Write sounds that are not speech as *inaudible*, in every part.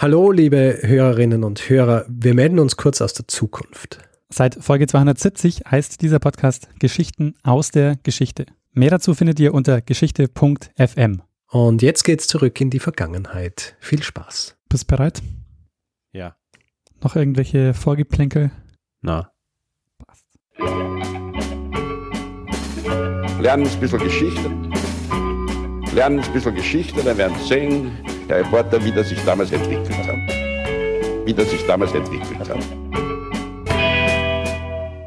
Hallo, liebe Hörerinnen und Hörer. Wir melden uns kurz aus der Zukunft. Seit Folge 270 heißt dieser Podcast Geschichten aus der Geschichte. Mehr dazu findet ihr unter geschichte.fm. Und jetzt geht's zurück in die Vergangenheit. Viel Spaß. Bist bereit? Ja. Noch irgendwelche Vorgeplänkel? Na. Passt. lernen ein bisschen Geschichte. Lernen ein bisschen Geschichte, dann werden Sie sehen, Herr Reporter, wie das sich damals entwickelt hat. Wie das sich damals entwickelt hat.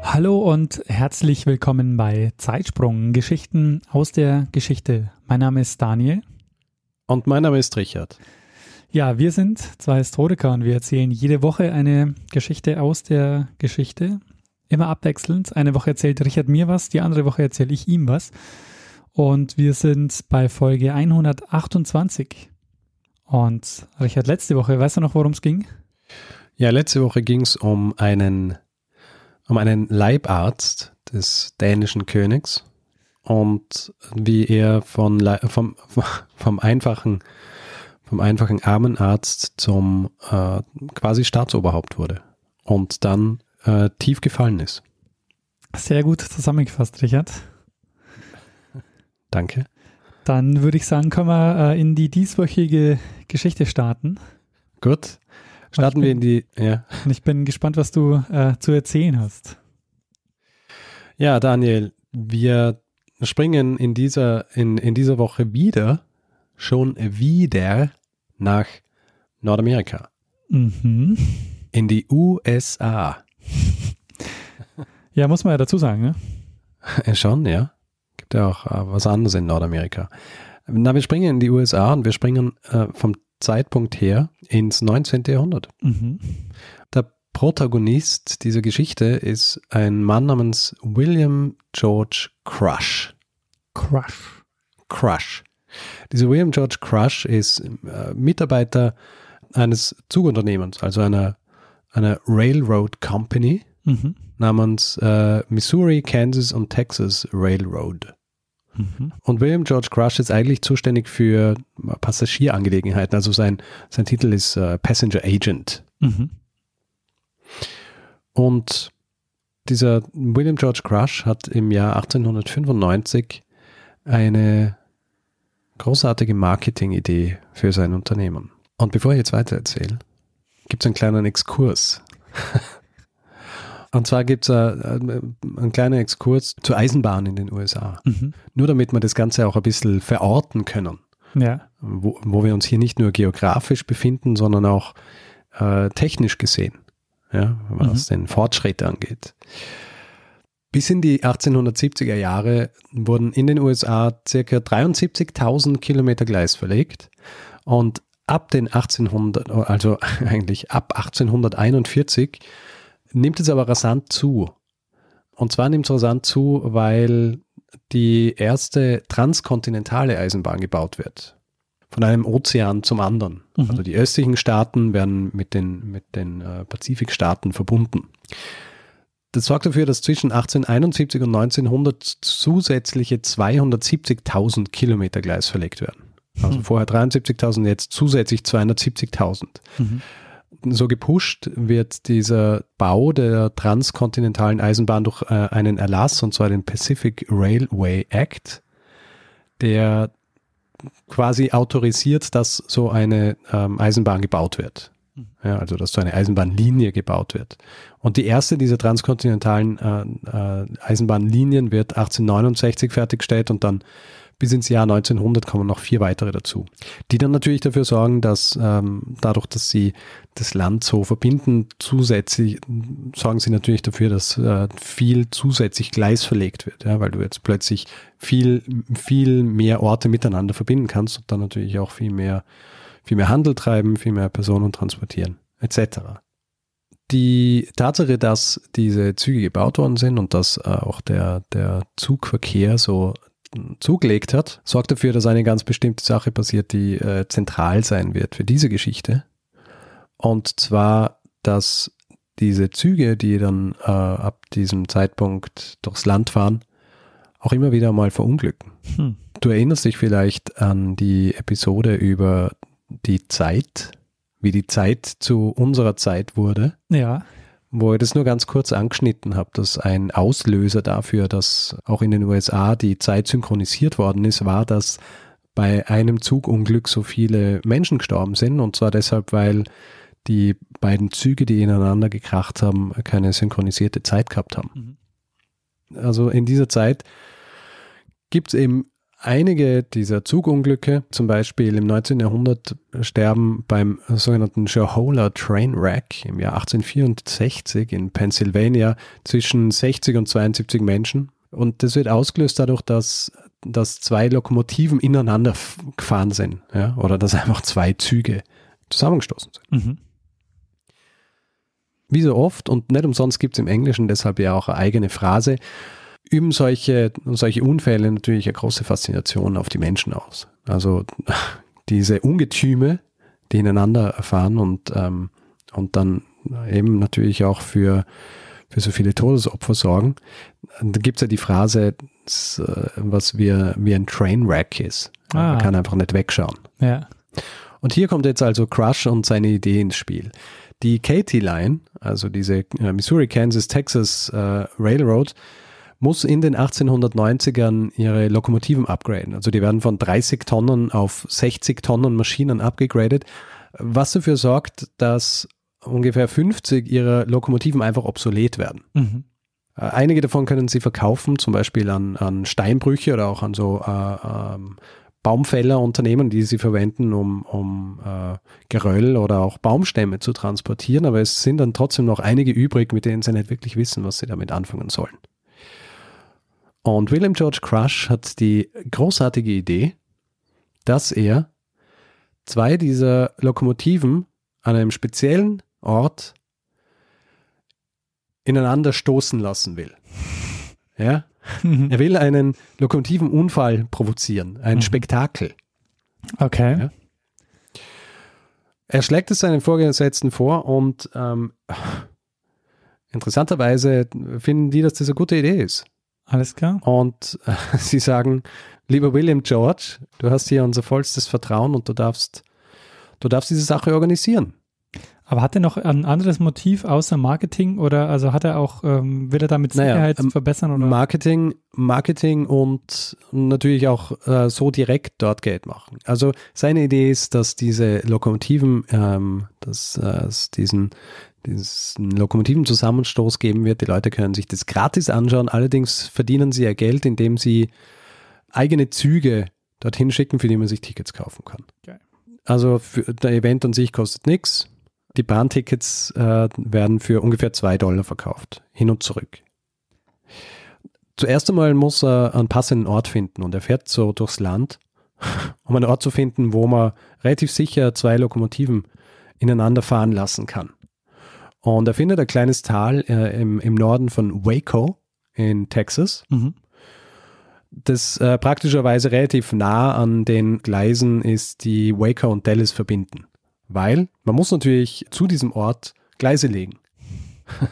Hallo und herzlich willkommen bei Zeitsprung Geschichten aus der Geschichte. Mein Name ist Daniel. Und mein Name ist Richard. Ja, wir sind zwei Historiker und wir erzählen jede Woche eine Geschichte aus der Geschichte. Immer abwechselnd. Eine Woche erzählt Richard mir was, die andere Woche erzähle ich ihm was. Und wir sind bei Folge 128. Und Richard, letzte Woche, weißt du noch, worum es ging? Ja, letzte Woche ging es um einen, um einen Leibarzt des dänischen Königs und wie er von, vom, *laughs* vom einfachen vom einfachen Armenarzt zum äh, quasi Staatsoberhaupt wurde und dann äh, tief gefallen ist. Sehr gut zusammengefasst, Richard. Danke. Dann würde ich sagen, können wir äh, in die dieswöchige Geschichte starten. Gut. Starten ich wir in die, ja. Und ich bin gespannt, was du äh, zu erzählen hast. Ja, Daniel, wir springen in dieser, in, in dieser Woche wieder, schon wieder nach Nordamerika, Mhm. in die USA. *laughs* *laughs* Ja, muss man ja dazu sagen, ne? Schon, ja. Gibt ja auch äh, was anderes in Nordamerika. Na, wir springen in die USA und wir springen äh, vom Zeitpunkt her ins 19. Jahrhundert. Mhm. Der Protagonist dieser Geschichte ist ein Mann namens William George Crush. Crush. Crush. Dieser William George Crush ist äh, Mitarbeiter eines Zugunternehmens, also einer, einer Railroad Company Mhm. namens äh, Missouri, Kansas und Texas Railroad. Mhm. Und William George Crush ist eigentlich zuständig für Passagierangelegenheiten. Also sein, sein Titel ist äh, Passenger Agent. Mhm. Und dieser William George Crush hat im Jahr 1895 eine großartige Marketingidee für sein Unternehmen. Und bevor ich jetzt weiter erzähle, gibt es einen kleinen Exkurs. *laughs* Und zwar gibt es einen kleinen Exkurs zur Eisenbahn in den USA. Mhm. Nur damit wir das Ganze auch ein bisschen verorten können, Ja. wo, wo wir uns hier nicht nur geografisch befinden, sondern auch äh, technisch gesehen, ja, was den Fortschritt angeht. Bis in die 1870er Jahre wurden in den USA circa 73.000 Kilometer Gleis verlegt und ab den 1800, also *laughs* eigentlich ab 1841 nimmt es aber rasant zu. Und zwar nimmt es rasant zu, weil die erste transkontinentale Eisenbahn gebaut wird. Von einem Ozean zum anderen. Mhm. Also die östlichen Staaten werden mit den, mit den äh, Pazifikstaaten verbunden. Das sorgt dafür, dass zwischen 1871 und 1900 zusätzliche 270.000 Kilometer Gleis verlegt werden. Also Mhm. vorher 73.000, jetzt zusätzlich 270.000 Mhm. So gepusht wird dieser Bau der transkontinentalen Eisenbahn durch äh, einen Erlass, und zwar den Pacific Railway Act, der quasi autorisiert, dass so eine ähm, Eisenbahn gebaut wird. Ja, also dass so eine Eisenbahnlinie gebaut wird. Und die erste dieser transkontinentalen äh, äh, Eisenbahnlinien wird 1869 fertiggestellt und dann bis ins Jahr 1900 kommen noch vier weitere dazu, die dann natürlich dafür sorgen, dass ähm, dadurch, dass sie das Land so verbinden, zusätzlich sorgen sie natürlich dafür, dass äh, viel zusätzlich Gleis verlegt wird, ja, weil du jetzt plötzlich viel, viel mehr Orte miteinander verbinden kannst und dann natürlich auch viel mehr, viel mehr Handel treiben, viel mehr Personen transportieren, etc. Die Tatsache, dass diese Züge gebaut worden sind und dass äh, auch der, der Zugverkehr so zugelegt hat, sorgt dafür, dass eine ganz bestimmte Sache passiert, die äh, zentral sein wird für diese Geschichte. Und zwar, dass diese Züge, die dann äh, ab diesem Zeitpunkt durchs Land fahren, auch immer wieder mal verunglücken. Hm. Du erinnerst dich vielleicht an die Episode über die Zeit, wie die Zeit zu unserer Zeit wurde, Ja. Wo ich das nur ganz kurz angeschnitten habe, dass ein Auslöser dafür, dass auch in den USA die Zeit synchronisiert worden ist, war, dass bei einem Zugunglück so viele Menschen gestorben sind. Und zwar deshalb, weil die beiden Züge, die ineinander gekracht haben, keine synchronisierte Zeit gehabt haben. Also in dieser Zeit gibt es eben einige dieser Zugunglücke, zum Beispiel im 19. Jahrhundert sterben beim sogenannten Shohola Train Wreck im Jahr 1864 in Pennsylvania zwischen 60 und 72 Menschen. Und das wird ausgelöst dadurch, dass, dass zwei Lokomotiven ineinander gefahren sind, ja, oder dass einfach zwei Züge zusammengestoßen sind. Mhm. Wie so oft, und nicht umsonst gibt es im Englischen deshalb ja auch eine eigene Phrase, üben solche, solche Unfälle natürlich eine große Faszination auf die Menschen aus. Also *laughs* diese Ungetüme, die ineinander fahren und, ähm, und dann eben natürlich auch für, für so viele Todesopfer sorgen. Da gibt es ja die Phrase, äh, was wie, wie ein Trainwreck ist. Ah. Man kann einfach nicht wegschauen. Ja. Und hier kommt jetzt also Crush und seine Idee ins Spiel. Die Katy Line, also diese äh, Missouri, Kansas, Texas äh, Railroad, muss in den 1890ern ihre Lokomotiven upgraden. Also die werden von 30 Tonnen auf 60 Tonnen Maschinen abgegradet, was dafür sorgt, dass ungefähr 50 ihrer Lokomotiven einfach obsolet werden. Mhm. Äh, Einige davon können sie verkaufen, zum Beispiel an, an Steinbrüche oder auch an so äh, ähm, Baumfällerunternehmen, die sie verwenden, um, um äh, Geröll oder auch Baumstämme zu transportieren. Aber es sind dann trotzdem noch einige übrig, mit denen sie nicht wirklich wissen, was sie damit anfangen sollen. Und William George Crush hat die großartige Idee, dass er zwei dieser Lokomotiven an einem speziellen Ort ineinander stoßen lassen will. Ja? Er will einen lokomotiven Unfall provozieren, ein Mhm. Spektakel. Okay. Ja. Er schlägt es seinen Vorgesetzten vor und ähm, interessanterweise finden die, dass das eine gute Idee ist. Alles klar. Und äh, *laughs* sie sagen, lieber William George, du hast hier unser vollstes Vertrauen und du darfst, du darfst diese Sache organisieren. Aber hat er noch ein anderes Motiv außer Marketing oder also hat er auch, ähm, will er damit Naja, Sicherheit ähm, verbessern oder? Marketing, Marketing und natürlich auch äh, so direkt dort Geld machen. Also seine Idee ist, dass diese Lokomotiven, ähm, dass äh, es diesen, diesen Lokomotiven-Zusammenstoß geben wird. Die Leute können sich das gratis anschauen. Allerdings verdienen sie ja Geld, indem sie eigene Züge dorthin schicken, für die man sich Tickets kaufen kann. Geil. Also für, der Event an sich kostet nichts. Die Bahntickets äh, werden für ungefähr zwei Dollar verkauft, hin und zurück. Zuerst einmal muss er einen passenden Ort finden und er fährt so durchs Land, *laughs* um einen Ort zu finden, wo man relativ sicher zwei Lokomotiven ineinander fahren lassen kann. Und er findet ein kleines Tal äh, im, im Norden von Waco in Texas, Mhm. das äh, praktischerweise relativ nah an den Gleisen ist, die Waco und Dallas verbinden. Weil man muss natürlich zu diesem Ort Gleise legen. *laughs*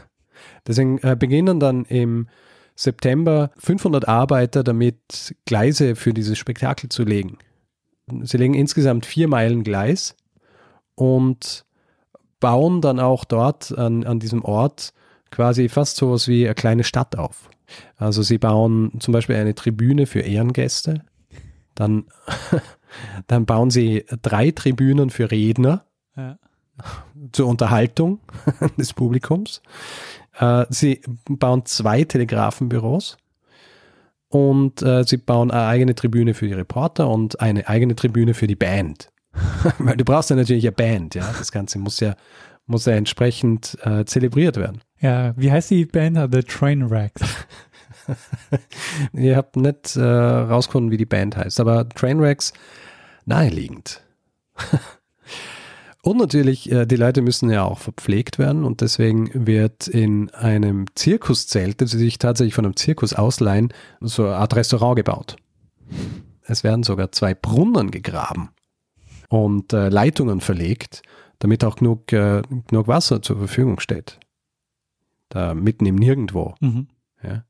Deswegen äh, beginnen dann im September 500 Arbeiter damit, Gleise für dieses Spektakel zu legen. Sie legen insgesamt vier Meilen Gleis und bauen dann auch dort an, an diesem Ort quasi fast sowas wie eine kleine Stadt auf. Also sie bauen zum Beispiel eine Tribüne für Ehrengäste, dann, *laughs* dann bauen sie drei Tribünen für Redner Ja. zur Unterhaltung *laughs* des Publikums. Äh, sie bauen zwei Telegrafenbüros und äh, sie bauen eine eigene Tribüne für die Reporter und eine eigene Tribüne für die Band. *laughs* Weil du brauchst ja natürlich eine Band, ja. Das Ganze muss ja, muss ja entsprechend äh, zelebriert werden. ja, wie heißt die Band? The Trainwrecks. *laughs* Ihr habt nicht äh, rausgefunden, wie die Band heißt, aber Trainwrecks naheliegend. *laughs* und natürlich, äh, die Leute müssen ja auch verpflegt werden und deswegen wird in einem Zirkuszelt, das sie sich tatsächlich von einem Zirkus ausleihen, so eine Art Restaurant gebaut. Es werden sogar zwei Brunnen gegraben und äh, Leitungen verlegt, damit auch genug, äh, genug Wasser zur Verfügung steht. Da mitten im Nirgendwo. Mhm. Ja.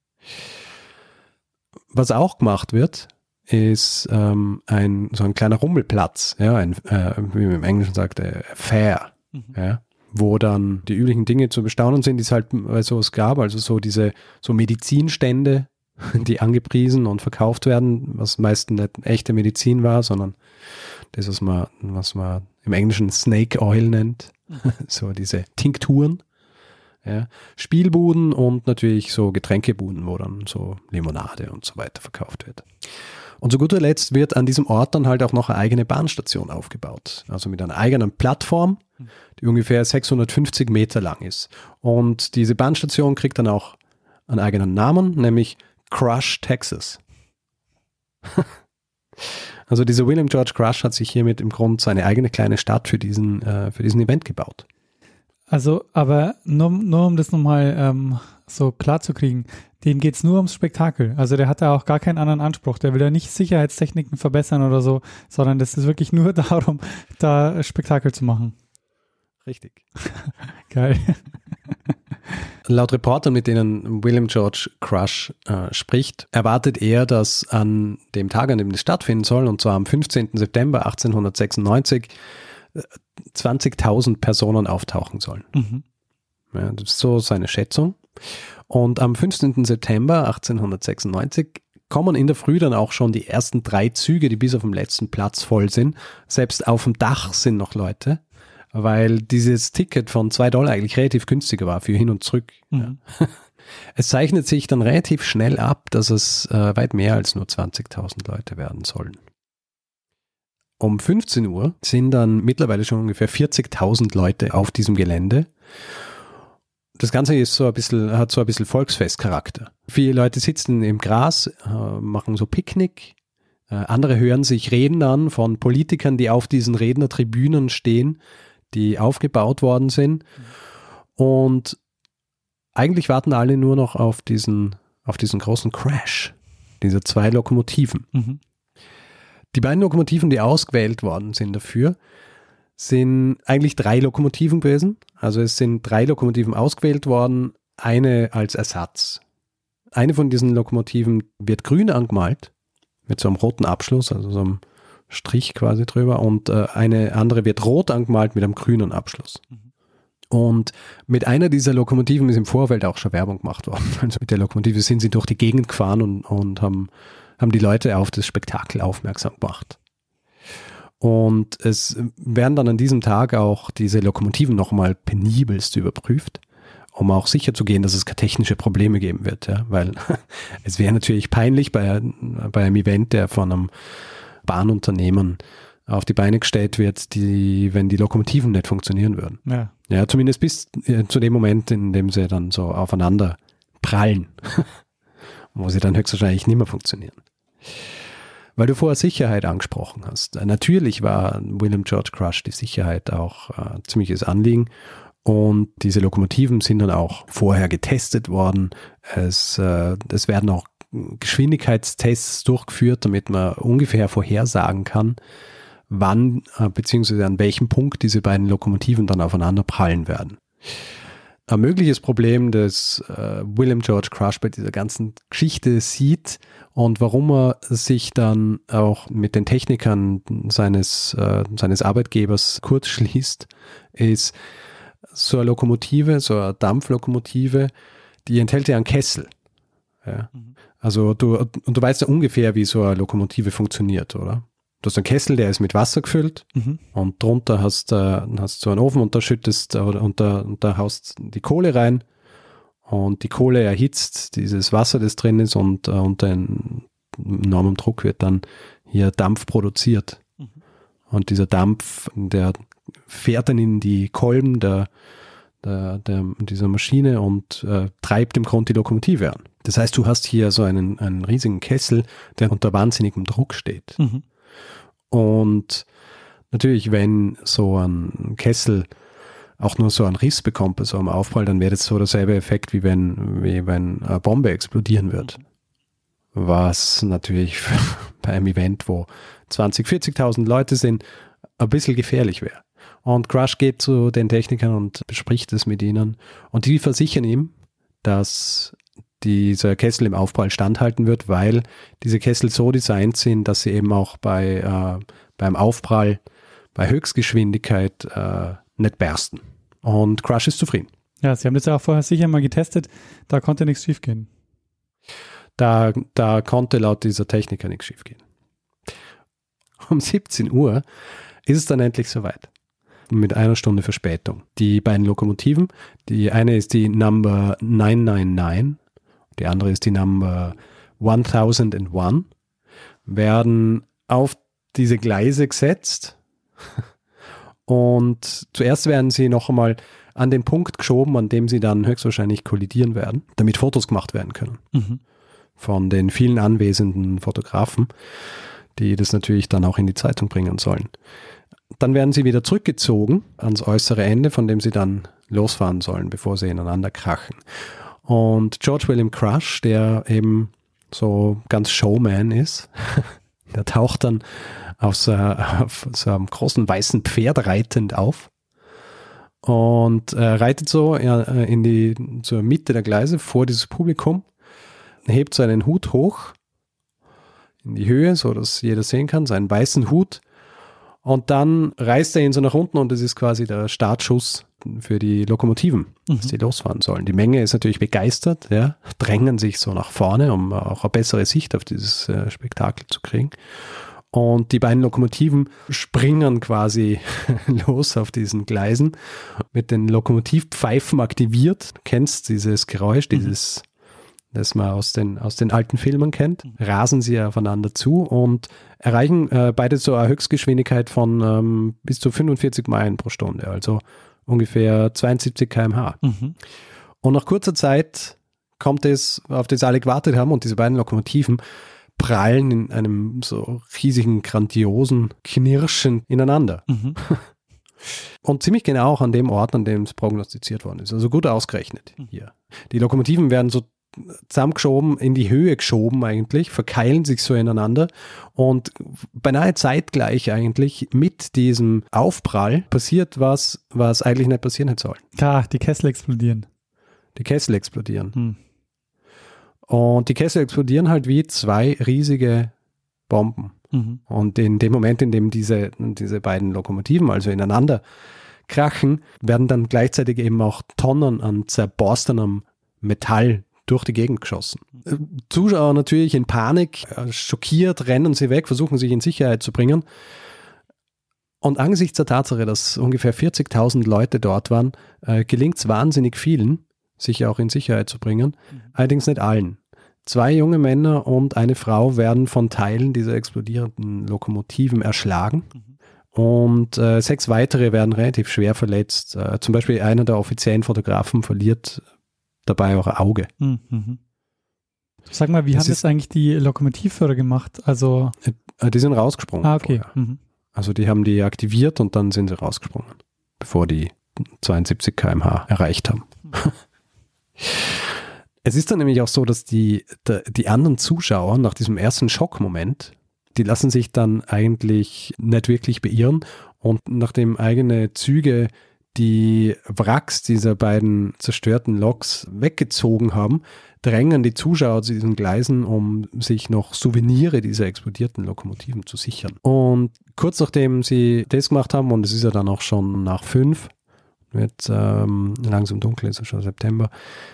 Was auch gemacht wird, ist ähm, ein, so ein kleiner Rummelplatz, ja, ein, äh, wie man im Englischen sagt, äh, Fair. Mhm. Ja, wo dann die üblichen Dinge zu bestaunen sind, die es halt bei sowas gab, also so diese so Medizinstände, *laughs* die angepriesen und verkauft werden, was meistens nicht echte Medizin war, sondern das, was man, was man im Englischen Snake Oil nennt, *laughs* so diese Tinkturen. Ja. Spielbuden und natürlich so Getränkebuden, wo dann so Limonade und so weiter verkauft wird. Und zu guter Letzt wird an diesem Ort dann halt auch noch eine eigene Bahnstation aufgebaut. Also mit einer eigenen Plattform, die ungefähr 650 Meter lang ist. Und diese Bahnstation kriegt dann auch einen eigenen Namen, nämlich Crush, Texas. *laughs* also dieser William George Crush hat sich hiermit im Grunde seine eigene kleine Stadt für diesen, äh, für diesen Event gebaut. Also, aber nur, nur um das nochmal ähm, so klar zu kriegen, dem geht es nur ums Spektakel. Also der hat da auch gar keinen anderen Anspruch. Der will ja nicht Sicherheitstechniken verbessern oder so, sondern das ist wirklich nur *laughs* darum, da Spektakel zu machen. Richtig. *laughs* Geil. Laut Reportern, mit denen William George Crush äh, spricht, erwartet er, dass an dem Tag, an dem das stattfinden soll, und zwar am 15. September 1896, 20.000 Personen auftauchen sollen. Mhm. Ja, das ist so seine Schätzung. Und am 15. September 1896 kommen in der Früh dann auch schon die ersten drei Züge, die bis auf den letzten Platz voll sind. Selbst auf dem Dach sind noch Leute, weil dieses Ticket von zwei Dollar eigentlich relativ günstiger war für hin und zurück. Mhm. *laughs* Es zeichnet sich dann relativ schnell ab, dass es äh, weit mehr als nur 20.000 Leute werden sollen. Um 15 Uhr sind dann mittlerweile schon ungefähr 40.000 Leute auf diesem Gelände. Das Ganze ist so ein bisschen, hat so ein bisschen Volksfestcharakter. Viele Leute sitzen im Gras, äh, machen so Picknick. Äh, andere hören sich Reden an von Politikern, die auf diesen Rednertribünen stehen, die aufgebaut worden sind. Und eigentlich warten alle nur noch auf diesen, auf diesen großen Crash, diese zwei Lokomotiven. Mhm. Die beiden Lokomotiven, die ausgewählt worden sind dafür, sind eigentlich drei Lokomotiven gewesen. Also es sind drei Lokomotiven ausgewählt worden, eine als Ersatz. Eine von diesen Lokomotiven wird grün angemalt, mit so einem roten Abschluss, also so einem Strich quasi drüber, und äh, eine andere wird rot angemalt mit einem grünen Abschluss. Und mit einer dieser Lokomotiven ist im Vorfeld auch schon Werbung gemacht worden. *laughs* Also mit der Lokomotive sind sie durch die Gegend gefahren und, und haben haben die Leute auf das Spektakel aufmerksam gemacht. Und es werden dann an diesem Tag auch diese Lokomotiven nochmal penibelst überprüft, um auch sicher zu gehen, dass es keine technische Probleme geben wird. Ja? Weil *laughs* es wäre natürlich peinlich bei, bei einem Event, der von einem Bahnunternehmen auf die Beine gestellt wird, die, wenn die Lokomotiven nicht funktionieren würden. Ja, ja zumindest bis äh, zu dem Moment, in dem sie dann so aufeinander prallen, *laughs* wo sie dann höchstwahrscheinlich nicht mehr funktionieren. Weil du vorher Sicherheit angesprochen hast. Natürlich war William George Crush die Sicherheit auch äh, ziemliches Anliegen. Und diese Lokomotiven sind dann auch vorher getestet worden. Es, äh, es werden auch Geschwindigkeitstests durchgeführt, damit man ungefähr vorhersagen kann, wann äh, bzw. an welchem Punkt diese beiden Lokomotiven dann aufeinander prallen werden. Ein mögliches Problem, das äh, William George Crush bei dieser ganzen Geschichte sieht und warum er sich dann auch mit den Technikern seines, äh, seines Arbeitgebers kurz schließt, ist so eine Lokomotive, so eine Dampflokomotive, die enthält ja einen Kessel. Ja. Mhm. Also du, und du weißt ja ungefähr, wie so eine Lokomotive funktioniert, oder? Du hast einen Kessel, der ist mit Wasser gefüllt mhm. und drunter hast, äh, hast du einen Ofen und da schüttest und da, und da haust die Kohle rein und die Kohle erhitzt dieses Wasser, das drin ist und äh, unter enormem Druck wird dann hier Dampf produziert. Mhm. Und dieser Dampf, der fährt dann in die Kolben der, der, der dieser Maschine und äh, treibt im Grunde die Lokomotive an. Das heißt, du hast hier so einen, einen riesigen Kessel, der unter wahnsinnigem Druck steht. Mhm. Und natürlich, wenn so ein Kessel auch nur so einen Riss bekommt bei so einem Aufprall, dann wäre das so derselbe Effekt, wie wenn, wie wenn eine Bombe explodieren wird. Was natürlich *laughs* bei einem Event, wo 20, 40.000 Leute sind, ein bisschen gefährlich wäre. Und Crush geht zu den Technikern und bespricht es mit ihnen. Und die versichern ihm, dass dieser Kessel im Aufprall standhalten wird, weil diese Kessel so designt sind, dass sie eben auch bei, äh, beim Aufprall bei Höchstgeschwindigkeit äh, nicht bersten. Und Crush ist zufrieden. Ja, Sie haben das ja auch vorher sicher mal getestet. Da konnte nichts schiefgehen. Da, da konnte laut dieser Techniker nichts schiefgehen. Um 17 Uhr ist es dann endlich soweit. Mit einer Stunde Verspätung. Die beiden Lokomotiven, die eine ist die Number 999, die andere ist die Number 1001, werden auf diese Gleise gesetzt *laughs* und zuerst werden sie noch einmal an den Punkt geschoben, an dem sie dann höchstwahrscheinlich kollidieren werden, damit Fotos gemacht werden können. Mhm. Von den vielen anwesenden Fotografen, die das natürlich dann auch in die Zeitung bringen sollen. Dann werden sie wieder zurückgezogen ans äußere Ende, von dem sie dann losfahren sollen, bevor sie ineinander krachen. Und George William Crush, der eben so ganz Showman ist, *laughs* der taucht dann auf so, auf so einem großen weißen Pferd reitend auf und äh, reitet so äh, in die zur Mitte der Gleise vor dieses Publikum, hebt seinen Hut hoch in die Höhe, so dass jeder sehen kann, seinen weißen Hut. Und dann reißt er ihn so nach unten und das ist quasi der Startschuss für die Lokomotiven, Mhm. dass die losfahren sollen. Die Menge ist natürlich begeistert, ja, drängen sich so nach vorne, um auch eine bessere Sicht auf dieses äh, Spektakel zu kriegen. Und die beiden Lokomotiven springen quasi *laughs* los auf diesen Gleisen mit den Lokomotivpfeifen aktiviert. Du kennst dieses Geräusch, dieses, das man aus den, aus den alten Filmen kennt. Rasen sie aufeinander zu und erreichen äh, beide so eine Höchstgeschwindigkeit von ähm, bis zu 45 Meilen pro Stunde, also ungefähr 72 km/h. Mhm. Und nach kurzer Zeit kommt es, auf das alle gewartet haben und diese beiden Lokomotiven prallen in einem so riesigen, grandiosen Knirschen ineinander. Mhm. *laughs* Und ziemlich genau auch an dem Ort, an dem es prognostiziert worden ist. Also gut ausgerechnet hier. Die Lokomotiven werden so zusammengeschoben, in die Höhe geschoben eigentlich, verkeilen sich so ineinander und beinahe zeitgleich eigentlich mit diesem Aufprall passiert was, was eigentlich nicht passieren hätte sollen. Klar, die Kessel explodieren. Die Kessel explodieren. Hm. Und die Kessel explodieren halt wie zwei riesige Bomben. Mhm. Und in dem Moment, in dem diese, diese beiden Lokomotiven also ineinander krachen, werden dann gleichzeitig eben auch Tonnen an zerborstenem Metall durch die Gegend geschossen. Zuschauer natürlich in Panik, äh, schockiert, rennen sie weg, versuchen sich in Sicherheit zu bringen. Und angesichts der Tatsache, dass ungefähr 40.000 Leute dort waren, äh, gelingt es wahnsinnig vielen, sich auch in Sicherheit zu bringen. Allerdings nicht allen. Zwei junge Männer und eine Frau werden von Teilen dieser explodierenden Lokomotiven erschlagen. Und äh, sechs weitere werden relativ schwer verletzt. Äh, zum Beispiel einer der offiziellen Fotografen verliert dabei auch ein Auge. Mhm. Mhm. Sag mal, wie Das haben das eigentlich die Lokomotivführer gemacht? Also, Äh, die sind rausgesprungen. ah, okay. Mhm. Also die haben die aktiviert und dann sind sie rausgesprungen, bevor die 72 km/h erreicht haben. *laughs* es ist dann nämlich auch so, dass die, der- die anderen Zuschauer nach diesem ersten Schockmoment, die lassen sich dann eigentlich nicht wirklich beirren und nachdem eigene Züge die Wracks dieser beiden zerstörten Loks weggezogen haben, drängen die Zuschauer zu diesen Gleisen, um sich noch Souvenire dieser explodierten Lokomotiven zu sichern. Und kurz nachdem sie das gemacht haben, und es ist ja dann auch schon nach fünf, wird ähm, langsam dunkel, ist ja schon September,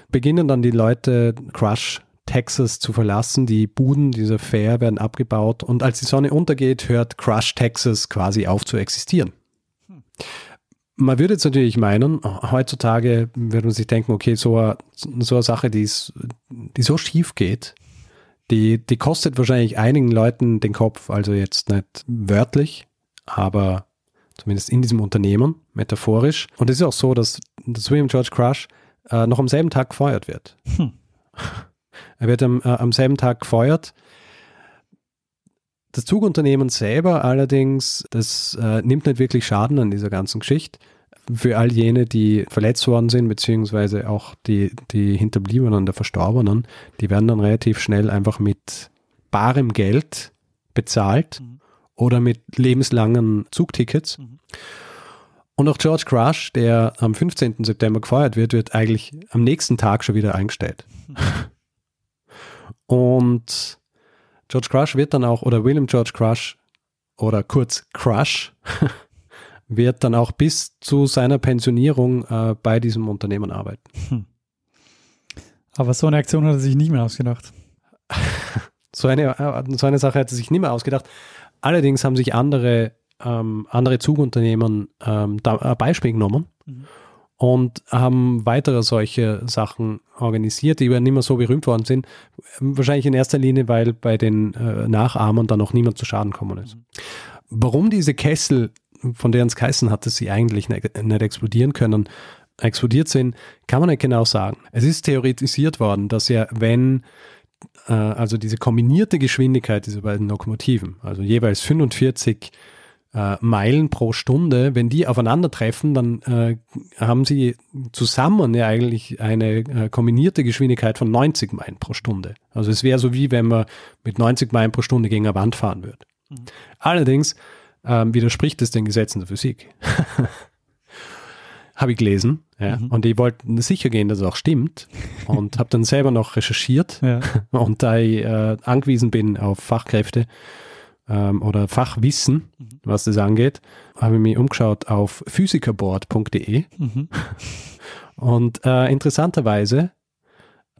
beginnen dann die Leute Crush Texas zu verlassen. Die Buden dieser Fair werden abgebaut und als die Sonne untergeht, hört Crush Texas quasi auf zu existieren. Man würde jetzt natürlich meinen, heutzutage würde man sich denken, okay, so eine, so eine Sache, die, ist, die so schief geht, die, die kostet wahrscheinlich einigen Leuten den Kopf, also jetzt nicht wörtlich, aber zumindest in diesem Unternehmen, metaphorisch. Und es ist auch so, dass, dass William George Crush äh, noch am selben Tag gefeuert wird. Hm. *laughs* Er wird am, äh, am selben Tag gefeuert. Das Zugunternehmen selber allerdings, das äh, nimmt nicht wirklich Schaden an dieser ganzen Geschichte. Für all jene, die verletzt worden sind, beziehungsweise auch die, die Hinterbliebenen der Verstorbenen, die werden dann relativ schnell einfach mit barem Geld bezahlt Mhm. oder mit lebenslangen Zugtickets. Mhm. Und auch George Crush, der am 15. September gefeuert wird, wird eigentlich am nächsten Tag schon wieder eingestellt. *laughs* Und George Crush wird dann auch, oder William George Crush, oder kurz Crush, *laughs* wird dann auch bis zu seiner Pensionierung äh, bei diesem Unternehmen arbeiten. Hm. Aber so eine Aktion hat er sich nicht mehr ausgedacht. *laughs* so, eine, äh, so eine Sache hat er sich nicht mehr ausgedacht. Allerdings haben sich andere, ähm, andere Zugunternehmen ähm, da ein Beispiel genommen mhm. Und haben weitere solche Sachen organisiert, die aber nicht mehr so berühmt worden sind. Wahrscheinlich in erster Linie, weil bei den äh, Nachahmern dann noch niemand zu Schaden gekommen ist. Warum diese Kessel, von deren es geheißen hat, dass sie eigentlich nicht, nicht explodieren können, explodiert sind, kann man nicht genau sagen. Es ist theoretisiert worden, dass ja, wenn äh, also diese kombinierte Geschwindigkeit dieser beiden Lokomotiven, also jeweils 45 äh, Meilen pro Stunde, wenn die aufeinandertreffen, dann äh, haben sie zusammen ja eigentlich eine äh, kombinierte Geschwindigkeit von 90 Meilen pro Stunde. Also es wäre so wie wenn man mit 90 Meilen pro Stunde gegen eine Wand fahren würde. Mhm. Allerdings ähm, widerspricht es den Gesetzen der Physik. *laughs* habe ich gelesen. Ja. Mhm. Und ich wollte sicher gehen, dass es auch stimmt. Und habe dann selber noch recherchiert. Ja. *laughs* Und da ich äh, angewiesen bin auf Fachkräfte ähm, oder Fachwissen, mhm. was das angeht, habe ich mich umgeschaut auf physikerboard.de. Mhm. *laughs* Und äh, interessanterweise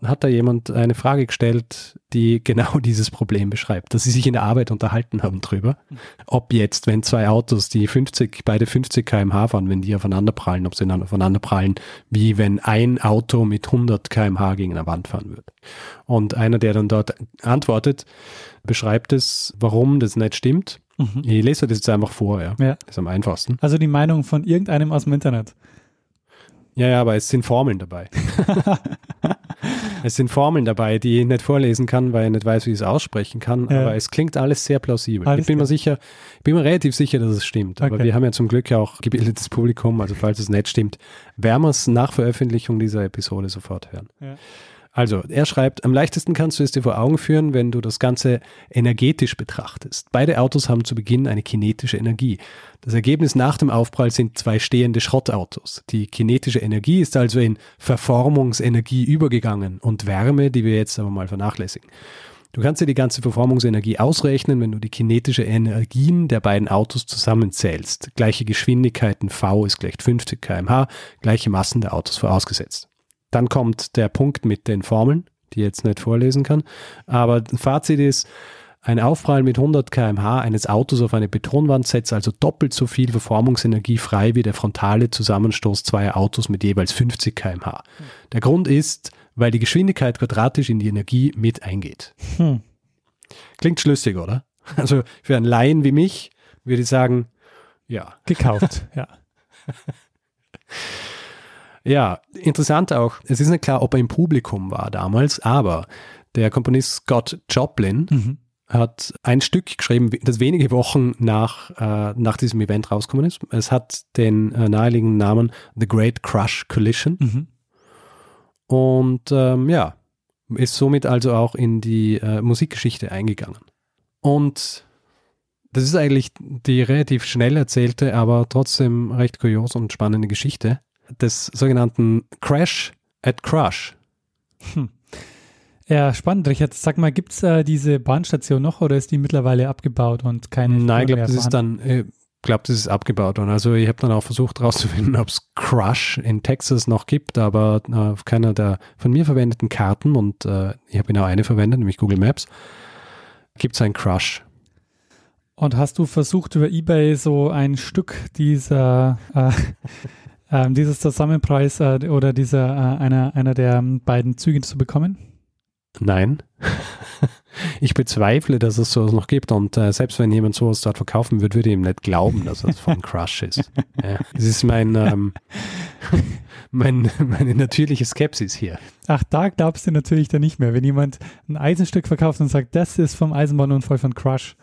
hat da jemand eine Frage gestellt, die genau *laughs* dieses Problem beschreibt, dass sie sich in der Arbeit unterhalten haben drüber, ob jetzt, wenn zwei Autos, die 50, beide 50 km/h fahren, wenn die aufeinander prallen, ob sie aufeinander prallen, wie wenn ein Auto mit 100 km/h gegen eine Wand fahren würde. Und einer, der dann dort antwortet, beschreibt es, warum das nicht stimmt. Mhm. Ich lese das jetzt einfach vor, ja. ja. Das ist am einfachsten. Also die Meinung von irgendeinem aus dem Internet. Ja, ja, aber es sind Formeln dabei. *laughs* es sind Formeln dabei, die ich nicht vorlesen kann, weil ich nicht weiß, wie ich es aussprechen kann. Ja. Aber es klingt alles sehr plausibel. Alles ich bin mir sicher, ich bin mir relativ sicher, dass es stimmt. Okay. Aber wir haben ja zum Glück auch gebildetes Publikum, also falls es nicht stimmt, werden wir es nach Veröffentlichung dieser Episode sofort hören. Ja. Also, er schreibt, am leichtesten kannst du es dir vor Augen führen, wenn du das Ganze energetisch betrachtest. Beide Autos haben zu Beginn eine kinetische Energie. Das Ergebnis nach dem Aufprall sind zwei stehende Schrottautos. Die kinetische Energie ist also in Verformungsenergie übergegangen und Wärme, die wir jetzt aber mal vernachlässigen. Du kannst dir die ganze Verformungsenergie ausrechnen, wenn du die kinetische Energien der beiden Autos zusammenzählst. Gleiche Geschwindigkeiten V ist gleich 50 kmh, gleiche Massen der Autos vorausgesetzt. Dann kommt der Punkt mit den Formeln, die ich jetzt nicht vorlesen kann. Aber Fazit ist, ein Aufprall mit 100 km/h eines Autos auf eine Betonwand setzt also doppelt so viel Verformungsenergie frei wie der frontale Zusammenstoß zweier Autos mit jeweils 50 km/h. Der Grund ist, weil die Geschwindigkeit quadratisch in die Energie mit eingeht. Hm. Klingt schlüssig, oder? Also für einen Laien wie mich würde ich sagen, ja. Gekauft, ja. *laughs* Ja, interessant auch. Es ist nicht klar, ob er im Publikum war damals, aber der Komponist Scott Joplin mhm. hat ein Stück geschrieben, das wenige Wochen nach, äh, nach diesem Event rausgekommen ist. Es hat den äh, naheliegenden Namen The Great Crush Collision. Mhm. Und ähm, ja, ist somit also auch in die äh, Musikgeschichte eingegangen. Und das ist eigentlich die relativ schnell erzählte, aber trotzdem recht kurios und spannende Geschichte des sogenannten Crash at Crush. Hm. Ja, spannend, Richard. Sag mal, gibt es äh, diese Bahnstation noch oder ist die mittlerweile abgebaut und keine Nein, ich glaube, das ist dann, ich glaube, das ist abgebaut worden. Also ich habe dann auch versucht herauszufinden, *laughs* ob es Crush in Texas noch gibt, aber äh, auf keiner der von mir verwendeten Karten und äh, ich habe genau eine verwendet, nämlich Google Maps, gibt es ein Crush. Und hast du versucht, über Ebay so ein Stück dieser äh, ähm, dieses Zusammenpreis äh, oder dieser äh, einer, einer der beiden Züge zu bekommen? Nein. *laughs* ich bezweifle, dass es sowas noch gibt und äh, selbst wenn jemand sowas dort verkaufen würde, würde ich ihm nicht glauben, dass es von Crush ist. *laughs* Ja, das ist mein, ähm, *laughs* mein, meine natürliche Skepsis hier. Ach, da glaubst du natürlich dann nicht mehr, wenn jemand ein Eisenstück verkauft und sagt, das ist vom Eisenbahnunfall von Crush.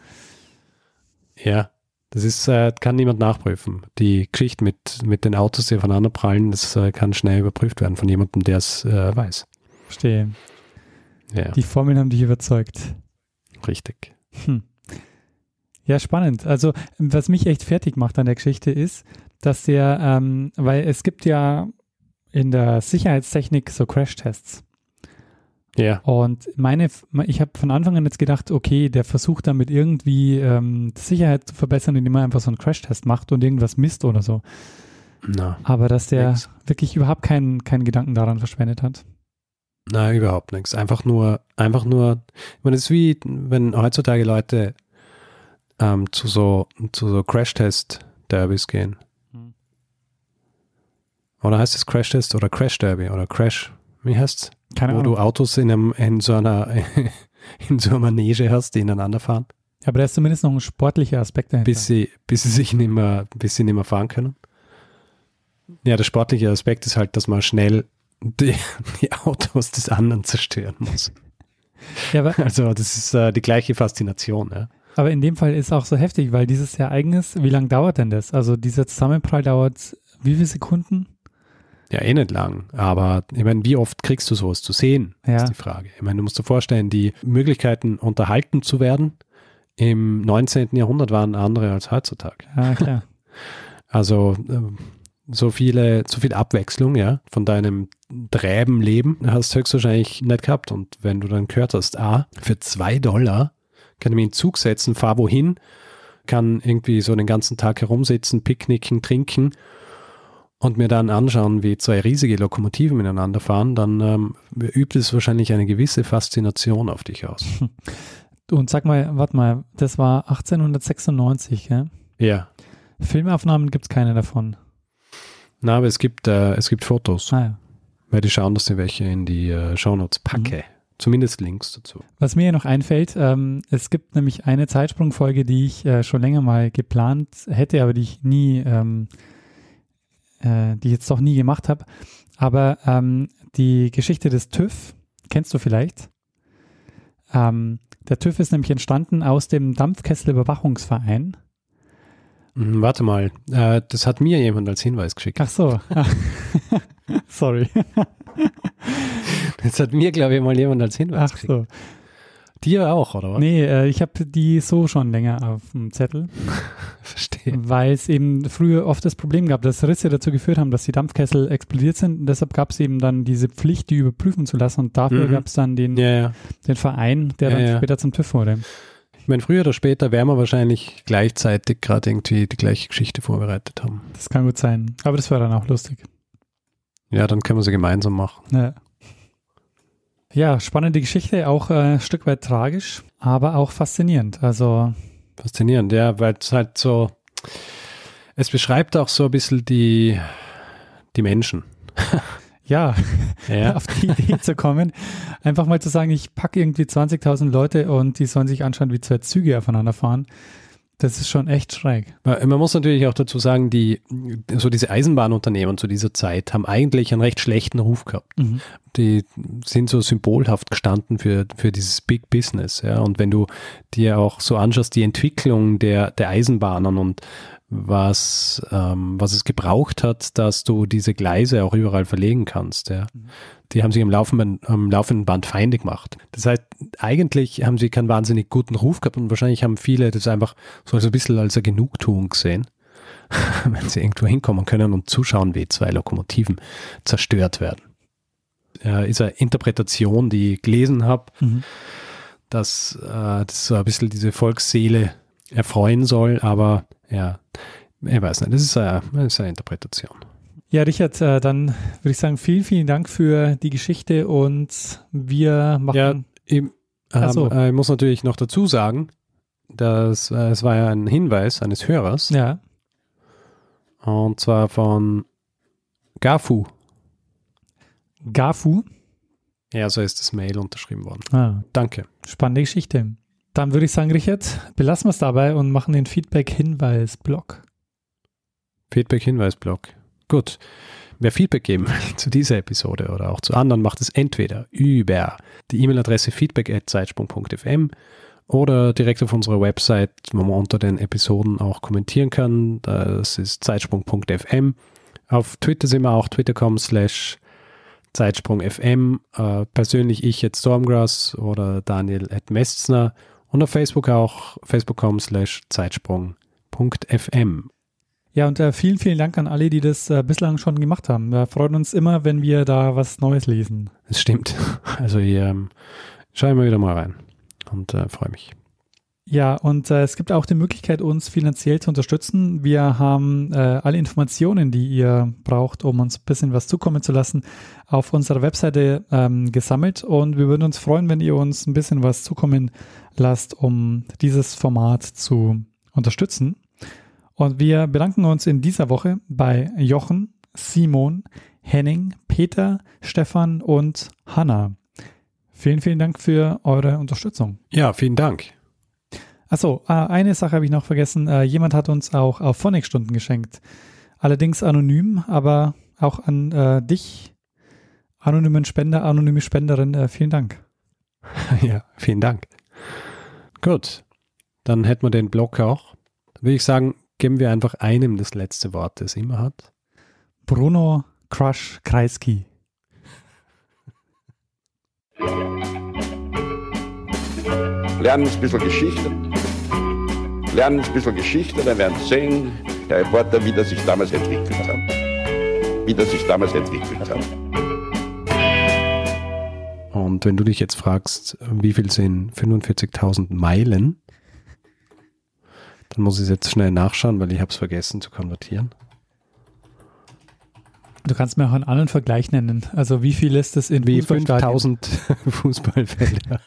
Ja, das ist, äh, kann niemand nachprüfen. Die Geschichte mit, mit den Autos, die aufeinander prallen, das äh, kann schnell überprüft werden von jemandem, der es äh, weiß. Verstehe. Ja. Die Formeln haben dich überzeugt. Richtig. Hm. Ja, spannend. Also, was mich echt fertig macht an der Geschichte ist, dass der, ähm, weil es gibt ja in der Sicherheitstechnik so Crashtests. Ja. Und meine, ich habe von Anfang an jetzt gedacht, okay, der versucht damit irgendwie ähm, die Sicherheit zu verbessern, indem er einfach so einen Crashtest macht und irgendwas misst oder so. Na, Aber dass der Nix. wirklich überhaupt keinen, keinen Gedanken daran verschwendet hat. nein, überhaupt nichts. Einfach nur, einfach nur, ich meine, es ist wie, wenn heutzutage Leute ähm, zu so, zu so Crash-Test-Derbys gehen. Hm. Oder heißt es Crash-Test oder Crash-Derby oder Crash, wie heißt's? Keine Wo Ahnung. du Autos in, einem, in so einer, *laughs* in so einer Manege hast, die ineinander fahren, Aber da ist zumindest noch ein sportlicher Aspekt dahinter. bis sie, bis sie sich nicht mehr, bis sie nicht mehr fahren können. Ja, der sportliche Aspekt ist halt, dass man schnell die, *laughs* die Autos des anderen zerstören muss. ja, Also das ist äh, die gleiche Faszination. Ja. aber in dem Fall ist es auch so heftig, weil dieses Ereignis, wie lange dauert denn das? Also dieser Zusammenprall dauert wie viele Sekunden? Ja, eh nicht lang. Aber ich meine, wie oft kriegst du sowas zu sehen, Ja. ist die Frage. Ich meine, du musst dir vorstellen, die Möglichkeiten, unterhalten zu werden, im 19. Jahrhundert waren andere als heutzutage. Ja, klar. *laughs* Also ähm, so viele, so viel Abwechslung, ja, von deinem träben Leben hast du höchstwahrscheinlich nicht gehabt. Und wenn du dann gehört hast, ah, für zwei Dollar kann ich mich in den Zug setzen, fahr wohin, kann irgendwie so den ganzen Tag herumsitzen, picknicken, trinken und mir dann anschauen, wie zwei riesige Lokomotiven miteinander fahren, dann ähm, übt es wahrscheinlich eine gewisse Faszination auf dich aus. *laughs* Und sag mal, warte mal, das war 1896, gell? Ja. Filmaufnahmen gibt es keine davon. Na, aber es gibt, äh, es gibt Fotos. Ah, ja. Werde ich schauen, dass ich welche in die äh, Shownotes packe. Zumindest Links dazu. Was mir noch einfällt, ähm, es gibt nämlich eine Zeitsprungfolge, die ich äh, schon länger mal geplant hätte, aber die ich nie, ähm, äh, die ich jetzt doch nie gemacht habe. Aber ähm, die Geschichte des TÜV, kennst du vielleicht? Ähm, der TÜV ist nämlich entstanden aus dem Dampfkesselüberwachungsverein. Hm, warte mal, äh, das hat mir jemand als Hinweis geschickt. Ach so. *laughs* Sorry. Das hat mir, glaube ich, mal jemand als Hinweis Ach geschickt. so. Dir auch, oder was? Nee, äh, ich habe die so schon länger auf dem Zettel. *laughs* Verstehe. weil es eben früher oft das Problem gab, dass Risse dazu geführt haben, dass die Dampfkessel explodiert sind. Und deshalb gab es eben dann diese Pflicht, die überprüfen zu lassen. Und dafür Mhm. gab es dann den, Ja, ja. den Verein, der Ja, dann später zum TÜV wurde. Ich meine, früher oder später werden wir wahrscheinlich gleichzeitig gerade irgendwie die gleiche Geschichte vorbereitet haben. Das kann gut sein. Aber das war dann auch lustig. Ja, dann können wir sie gemeinsam machen. Ja, ja spannende Geschichte, auch äh, ein Stück weit tragisch, aber auch faszinierend. Also, Faszinierend, ja, weil es halt so, es beschreibt auch so ein bisschen die, die Menschen. *laughs* ja, Ja, *laughs* auf die Idee zu kommen, einfach mal zu sagen, ich packe irgendwie 20.000 Leute und die sollen sich anschauen, wie zwei Züge aufeinander fahren. Das ist schon echt schräg. Man muss natürlich auch dazu sagen, die, so diese Eisenbahnunternehmen zu dieser Zeit haben eigentlich einen recht schlechten Ruf gehabt. Mhm. die sind so symbolhaft gestanden für, für dieses Big Business. Ja. Und wenn du dir auch so anschaust, die Entwicklung der, der Eisenbahnen und was, ähm, was es gebraucht hat, dass du diese Gleise auch überall verlegen kannst. Ja. Die haben sich am laufenden, am laufenden Band Feinde gemacht. Das heißt, eigentlich haben sie keinen wahnsinnig guten Ruf gehabt und wahrscheinlich haben viele das einfach so als ein bisschen als eine Genugtuung gesehen, *laughs* wenn sie irgendwo hinkommen können und zuschauen, wie zwei Lokomotiven zerstört werden äh, ist eine Interpretation, die ich gelesen habe, Mhm. dass äh, das so ein bisschen diese Volksseele erfreuen soll, aber ja, ich weiß nicht, das ist eine, das ist eine Interpretation. Ja, Richard, äh, dann würde ich sagen, vielen, vielen Dank für die Geschichte und wir machen. Ja, ich, Ach so. ähm, äh, ich muss natürlich noch dazu sagen, dass äh, es war ja ein Hinweis eines Hörers ja. und zwar von Gafu. Gafu. Ja, so ist das Mail unterschrieben worden. Ah, Danke. spannende Geschichte. Dann würde ich sagen, Richard, belassen wir es dabei und machen den Feedback-Hinweis-Blog. Feedback-Hinweis-Blog. Gut. Wer Feedback geben will *laughs* zu dieser Episode oder auch zu anderen, macht es entweder über die E-Mail-Adresse feedback.zeitsprung.fm oder direkt auf unserer Website, wo man unter den Episoden auch kommentieren kann. Das ist zeitsprung.fm. Auf Twitter sind wir auch twitter.com slash zeitsprung.fm. Äh, persönlich ich jetzt Stormgrass oder Daniel at Mestner und auf Facebook auch facebook.com slash zeitsprung.fm. Ja, und äh, vielen, vielen Dank an alle, die das äh, bislang schon gemacht haben. Wir freuen uns immer, wenn wir da was Neues lesen. Es stimmt. Also ich ähm, schaue immer wieder mal rein und äh, freue mich. Ja, und äh, es gibt auch die Möglichkeit, uns finanziell zu unterstützen. Wir haben äh, alle Informationen, die ihr braucht, um uns ein bisschen was zukommen zu lassen, auf unserer Webseite ähm, gesammelt. Und wir würden uns freuen, wenn ihr uns ein bisschen was zukommen lasst, um dieses Format zu unterstützen. Und wir bedanken uns in dieser Woche bei Jochen, Simon, Henning, Peter, Stefan und Hanna. Vielen, vielen Dank für eure Unterstützung. Ja, vielen Dank. Achso, äh, eine Sache habe ich noch vergessen. Äh, jemand hat uns auch auf Phonic-Stunden geschenkt. Allerdings anonym, aber auch an äh, dich, anonymen Spender, anonyme Spenderin, äh, vielen Dank. *laughs* Ja, vielen Dank. Gut, dann hätten wir den Block auch. Dann würde ich sagen, geben wir einfach einem das letzte Wort, das immer hat. Bruno Crush Kreisky. Lernen ein bisschen Geschichte. Lernen ein bisschen Geschichte, dann werden Sie sehen, Herr Reporter, wie das sich damals entwickelt hat. Wie das sich damals entwickelt hat. Und wenn du dich jetzt fragst, wie viel sind 45.000 Meilen, dann muss ich es jetzt schnell nachschauen, weil ich habe es vergessen zu konvertieren. Du kannst mir auch einen anderen Vergleich nennen. Also wie viel ist das in Wie Fußballstadien? 5000 *laughs* Fußballfelder.